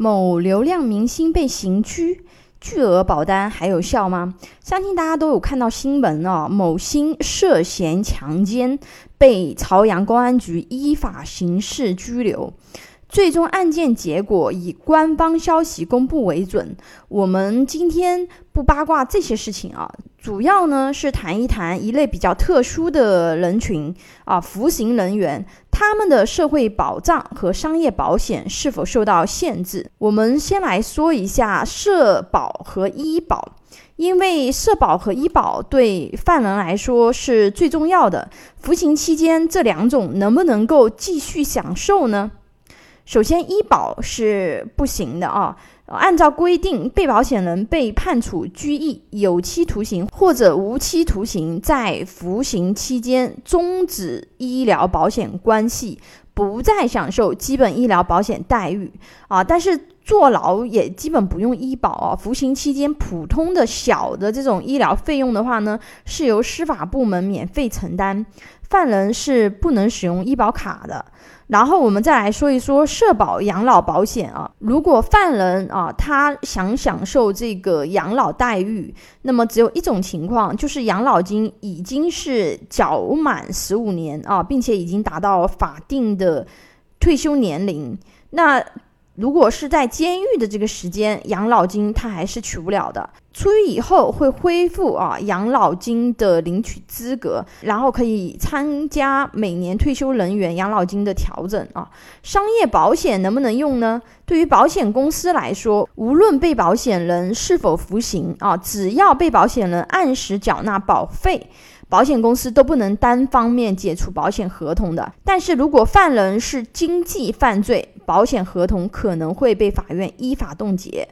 某流量明星被刑拘，巨额保单还有效吗？相信大家都有看到新闻哦，某星涉嫌强奸，被朝阳公安局依法刑事拘留。最终案件结果以官方消息公布为准。我们今天不八卦这些事情啊，主要呢是谈一谈一类比较特殊的人群啊，服刑人员他们的社会保障和商业保险是否受到限制。我们先来说一下社保和医保，因为社保和医保对犯人来说是最重要的。服刑期间这两种能不能够继续享受呢？首先，医保是不行的啊。按照规定，被保险人被判处拘役、有期徒刑或者无期徒刑，在服刑期间终止医疗保险关系，不再享受基本医疗保险待遇啊。但是坐牢也基本不用医保啊。服刑期间普通的小的这种医疗费用的话呢，是由司法部门免费承担，犯人是不能使用医保卡的。然后我们再来说一说社保养老保险啊，如果犯人啊他想享受这个养老待遇，那么只有一种情况，就是养老金已经是缴满十五年啊，并且已经达到法定的退休年龄，那。如果是在监狱的这个时间，养老金他还是取不了的。出狱以后会恢复啊养老金的领取资格，然后可以参加每年退休人员养老金的调整啊。商业保险能不能用呢？对于保险公司来说，无论被保险人是否服刑啊，只要被保险人按时缴纳保费。保险公司都不能单方面解除保险合同的，但是如果犯人是经济犯罪，保险合同可能会被法院依法冻结，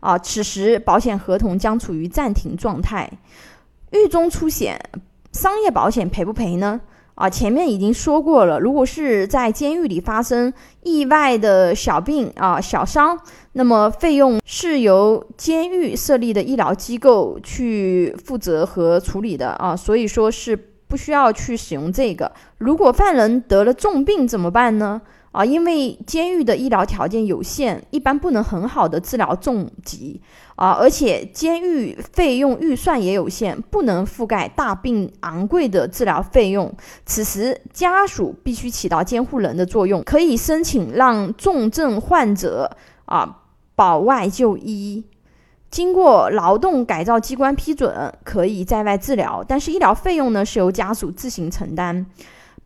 啊，此时保险合同将处于暂停状态。狱中出险，商业保险赔不赔呢？啊，前面已经说过了，如果是在监狱里发生意外的小病啊、小伤，那么费用是由监狱设立的医疗机构去负责和处理的啊，所以说是不需要去使用这个。如果犯人得了重病怎么办呢？啊，因为监狱的医疗条件有限，一般不能很好的治疗重疾啊，而且监狱费用预算也有限，不能覆盖大病昂贵的治疗费用。此时家属必须起到监护人的作用，可以申请让重症患者啊保外就医，经过劳动改造机关批准，可以在外治疗，但是医疗费用呢是由家属自行承担。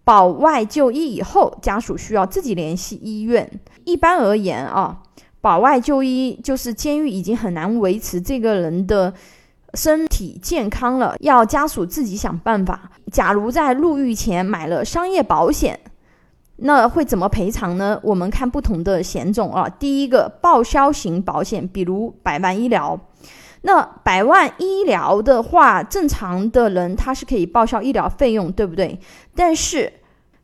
保外就医以后，家属需要自己联系医院。一般而言啊，保外就医就是监狱已经很难维持这个人的身体健康了，要家属自己想办法。假如在入狱前买了商业保险，那会怎么赔偿呢？我们看不同的险种啊。第一个报销型保险，比如百万医疗。那百万医疗的话，正常的人他是可以报销医疗费用，对不对？但是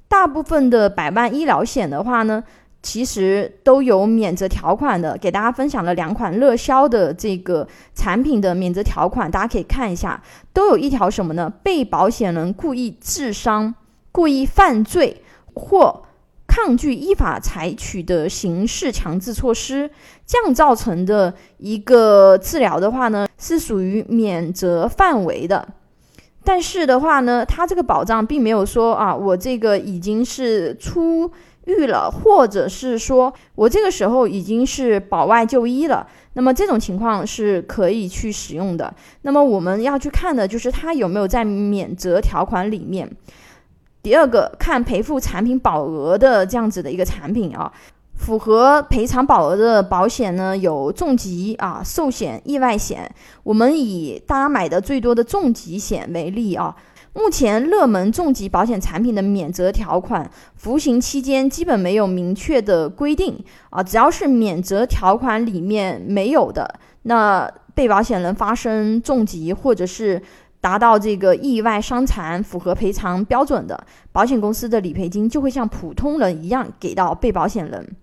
大部分的百万医疗险的话呢，其实都有免责条款的。给大家分享了两款热销的这个产品的免责条款，大家可以看一下，都有一条什么呢？被保险人故意致伤、故意犯罪或。抗拒依法采取的刑事强制措施，这样造成的一个治疗的话呢，是属于免责范围的。但是的话呢，它这个保障并没有说啊，我这个已经是出狱了，或者是说我这个时候已经是保外就医了，那么这种情况是可以去使用的。那么我们要去看的就是它有没有在免责条款里面。第二个看赔付产品保额的这样子的一个产品啊，符合赔偿保额的保险呢有重疾啊、寿险、意外险。我们以大家买的最多的重疾险为例啊，目前热门重疾保险产品的免责条款，服刑期间基本没有明确的规定啊，只要是免责条款里面没有的，那被保险人发生重疾或者是。达到这个意外伤残符合赔偿标准的保险公司的理赔金就会像普通人一样给到被保险人。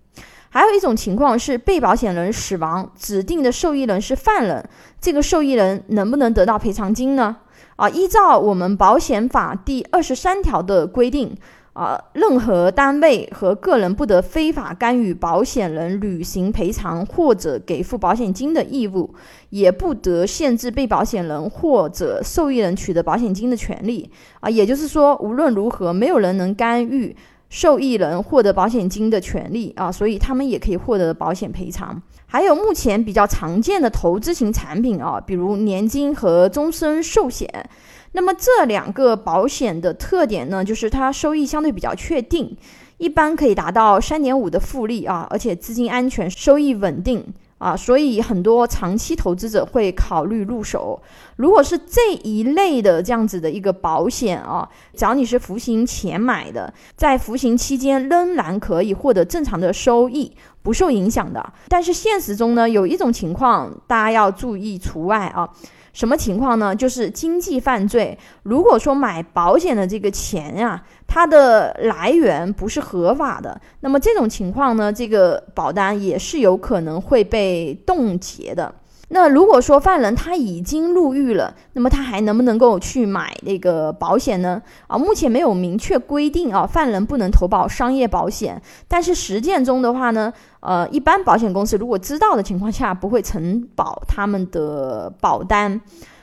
还有一种情况是被保险人死亡，指定的受益人是犯人，这个受益人能不能得到赔偿金呢？啊，依照我们保险法第二十三条的规定，啊，任何单位和个人不得非法干预保险人履行赔偿或者给付保险金的义务，也不得限制被保险人或者受益人取得保险金的权利。啊，也就是说，无论如何，没有人能干预受益人获得保险金的权利啊，所以他们也可以获得保险赔偿。还有目前比较常见的投资型产品啊，比如年金和终身寿险。那么这两个保险的特点呢，就是它收益相对比较确定，一般可以达到三点五的复利啊，而且资金安全，收益稳定啊，所以很多长期投资者会考虑入手。如果是这一类的这样子的一个保险啊，只要你是服刑前买的，在服刑期间仍然可以获得正常的收益，不受影响的。但是现实中呢，有一种情况大家要注意除外啊。什么情况呢？就是经济犯罪。如果说买保险的这个钱呀，它的来源不是合法的，那么这种情况呢，这个保单也是有可能会被冻结的。那如果说犯人他已经入狱了，那么他还能不能够去买那个保险呢？啊，目前没有明确规定啊，犯人不能投保商业保险。但是实践中的话呢，呃，一般保险公司如果知道的情况下，不会承保他们的保单。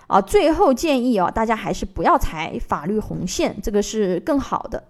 啊，最后建议啊，大家还是不要踩法律红线，这个是更好的。